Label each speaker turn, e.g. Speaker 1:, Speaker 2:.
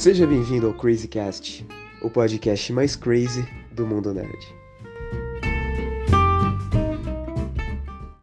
Speaker 1: Seja bem-vindo ao Crazy Cast, o podcast mais crazy do mundo nerd.